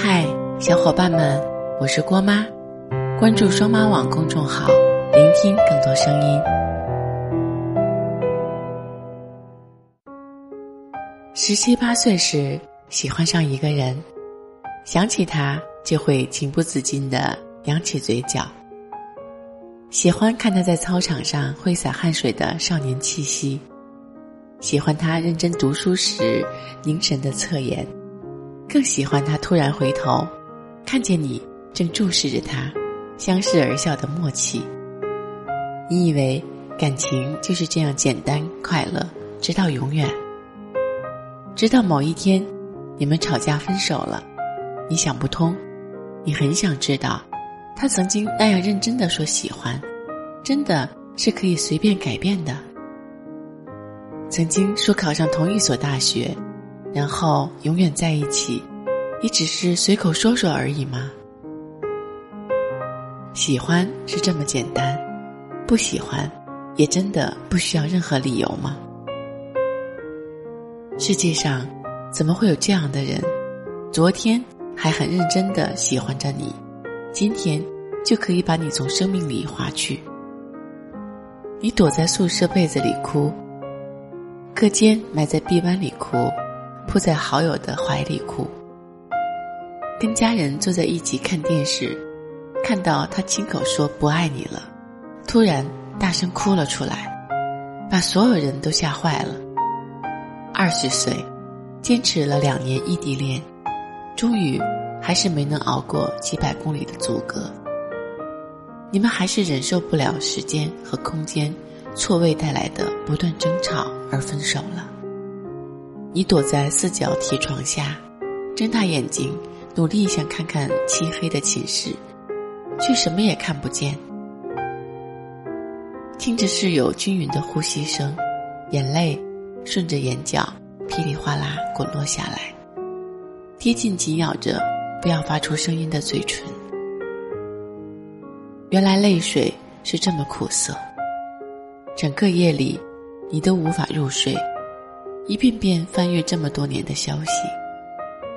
嗨，小伙伴们，我是郭妈，关注双妈网公众号，聆听更多声音。十七八岁时，喜欢上一个人，想起他就会情不自禁的扬起嘴角。喜欢看他在操场上挥洒汗水的少年气息，喜欢他认真读书时凝神的侧颜。更喜欢他突然回头，看见你正注视着他，相视而笑的默契。你以为感情就是这样简单快乐，直到永远。直到某一天，你们吵架分手了，你想不通，你很想知道，他曾经那样认真的说喜欢，真的是可以随便改变的。曾经说考上同一所大学。然后永远在一起，也只是随口说说而已吗？喜欢是这么简单，不喜欢，也真的不需要任何理由吗？世界上怎么会有这样的人？昨天还很认真的喜欢着你，今天就可以把你从生命里划去。你躲在宿舍被子里哭，课间埋在臂弯里哭。扑在好友的怀里哭，跟家人坐在一起看电视，看到他亲口说不爱你了，突然大声哭了出来，把所有人都吓坏了。二十岁，坚持了两年异地恋，终于还是没能熬过几百公里的阻隔。你们还是忍受不了时间和空间错位带来的不断争吵而分手了。你躲在四角铁床下，睁大眼睛，努力想看看漆黑的寝室，却什么也看不见。听着室友均匀的呼吸声，眼泪顺着眼角噼里哗啦滚落下来，贴近紧咬着不要发出声音的嘴唇。原来泪水是这么苦涩，整个夜里，你都无法入睡。一遍遍翻阅这么多年的消息，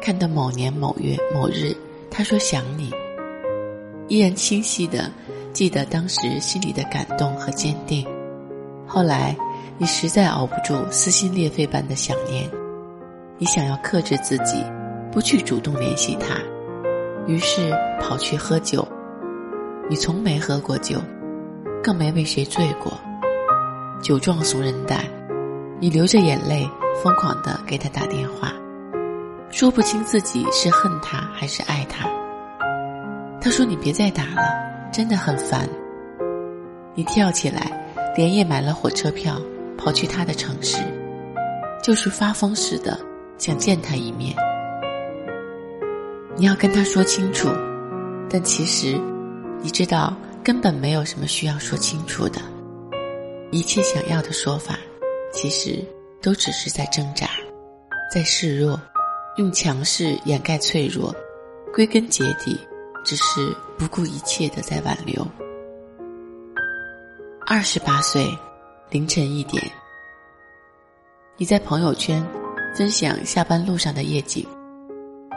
看到某年某月某日，他说想你，依然清晰的记得当时心里的感动和坚定。后来，你实在熬不住撕心裂肺般的想念，你想要克制自己，不去主动联系他，于是跑去喝酒。你从没喝过酒，更没为谁醉过，酒壮怂人胆。你流着眼泪，疯狂的给他打电话，说不清自己是恨他还是爱他。他说：“你别再打了，真的很烦。”你跳起来，连夜买了火车票，跑去他的城市，就是发疯似的想见他一面。你要跟他说清楚，但其实，你知道根本没有什么需要说清楚的，一切想要的说法。其实都只是在挣扎，在示弱，用强势掩盖脆弱，归根结底，只是不顾一切的在挽留。二十八岁，凌晨一点，你在朋友圈分享下班路上的夜景，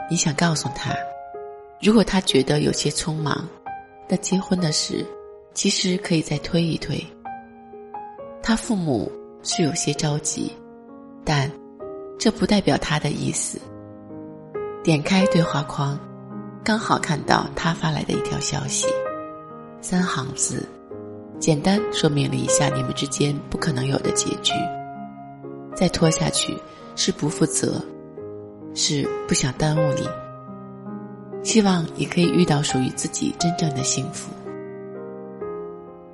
你想告诉他，如果他觉得有些匆忙，那结婚的事其实可以再推一推。他父母。是有些着急，但这不代表他的意思。点开对话框，刚好看到他发来的一条消息，三行字，简单说明了一下你们之间不可能有的结局。再拖下去是不负责，是不想耽误你。希望你可以遇到属于自己真正的幸福。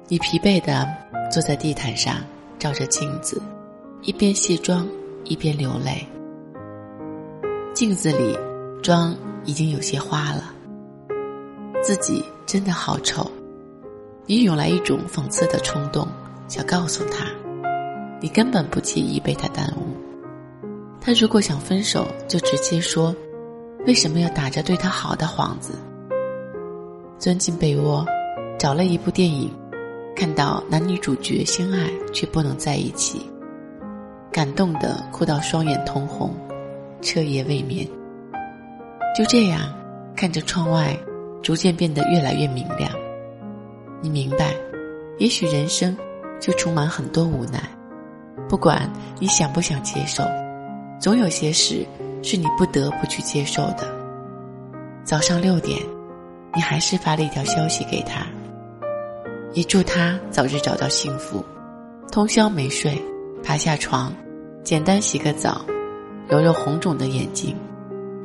你疲惫的坐在地毯上。照着镜子，一边卸妆一边流泪。镜子里妆已经有些花了，自己真的好丑。你涌来一种讽刺的冲动，想告诉他，你根本不介意被他耽误。他如果想分手，就直接说，为什么要打着对他好的幌子？钻进被窝，找了一部电影。看到男女主角相爱却不能在一起，感动的哭到双眼通红，彻夜未眠。就这样，看着窗外，逐渐变得越来越明亮。你明白，也许人生就充满很多无奈，不管你想不想接受，总有些事是你不得不去接受的。早上六点，你还是发了一条消息给他，也祝他早日找到幸福。通宵没睡，爬下床，简单洗个澡，揉揉红肿的眼睛，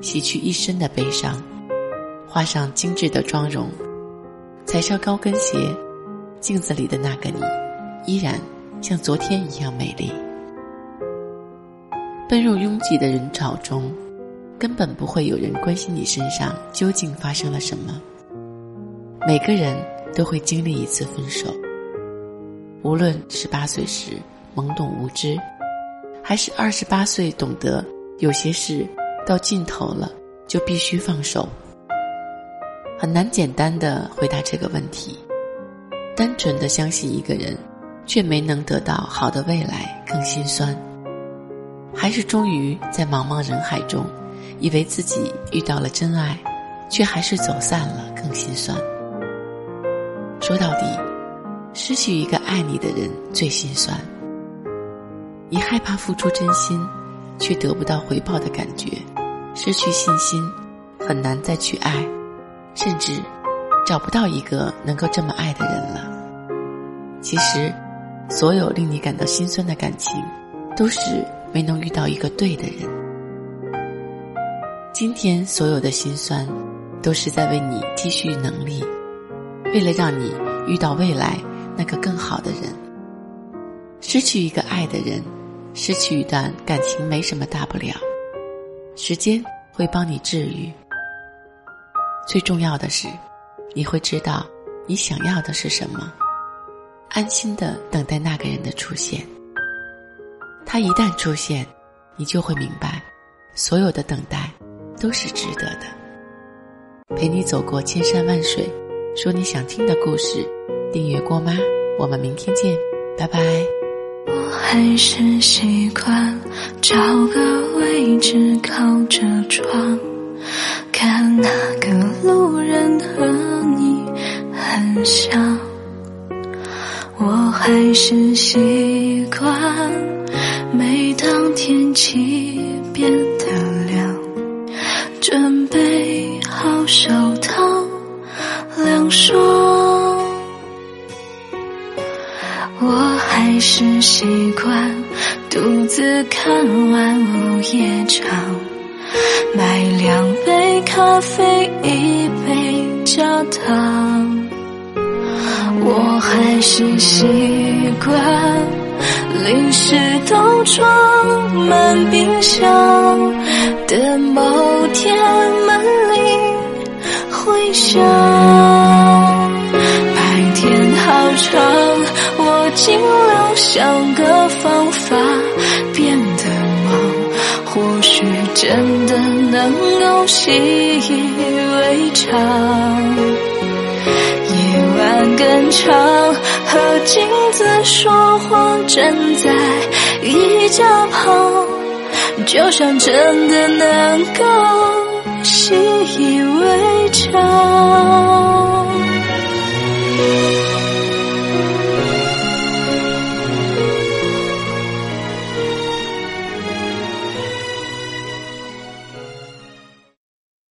洗去一身的悲伤，画上精致的妆容。踩上高跟鞋，镜子里的那个你，依然像昨天一样美丽。奔入拥挤的人潮中，根本不会有人关心你身上究竟发生了什么。每个人都会经历一次分手，无论十八岁时懵懂无知，还是二十八岁懂得有些事到尽头了就必须放手。很难简单的回答这个问题，单纯的相信一个人，却没能得到好的未来更心酸，还是终于在茫茫人海中，以为自己遇到了真爱，却还是走散了更心酸。说到底，失去一个爱你的人最心酸。你害怕付出真心，却得不到回报的感觉，失去信心，很难再去爱。甚至找不到一个能够这么爱的人了。其实，所有令你感到心酸的感情，都是没能遇到一个对的人。今天所有的心酸，都是在为你积蓄能力，为了让你遇到未来那个更好的人。失去一个爱的人，失去一段感情没什么大不了，时间会帮你治愈。最重要的是，你会知道你想要的是什么，安心的等待那个人的出现。他一旦出现，你就会明白，所有的等待都是值得的。陪你走过千山万水，说你想听的故事。订阅郭妈，我们明天见，拜拜。我还是习惯找个位置靠着窗。看那个路人和你很像，我还是习惯每当天气变得凉，准备好手套凉爽。还是习惯独自看完午夜场。买两杯咖啡，一杯加糖。我还是习惯零食都装满冰箱，等某天门铃回响。尽量想个方法变得忙。或许真的能够习以为常，夜晚更长，和镜子说话，站在衣架旁，就像真的能够习以为常。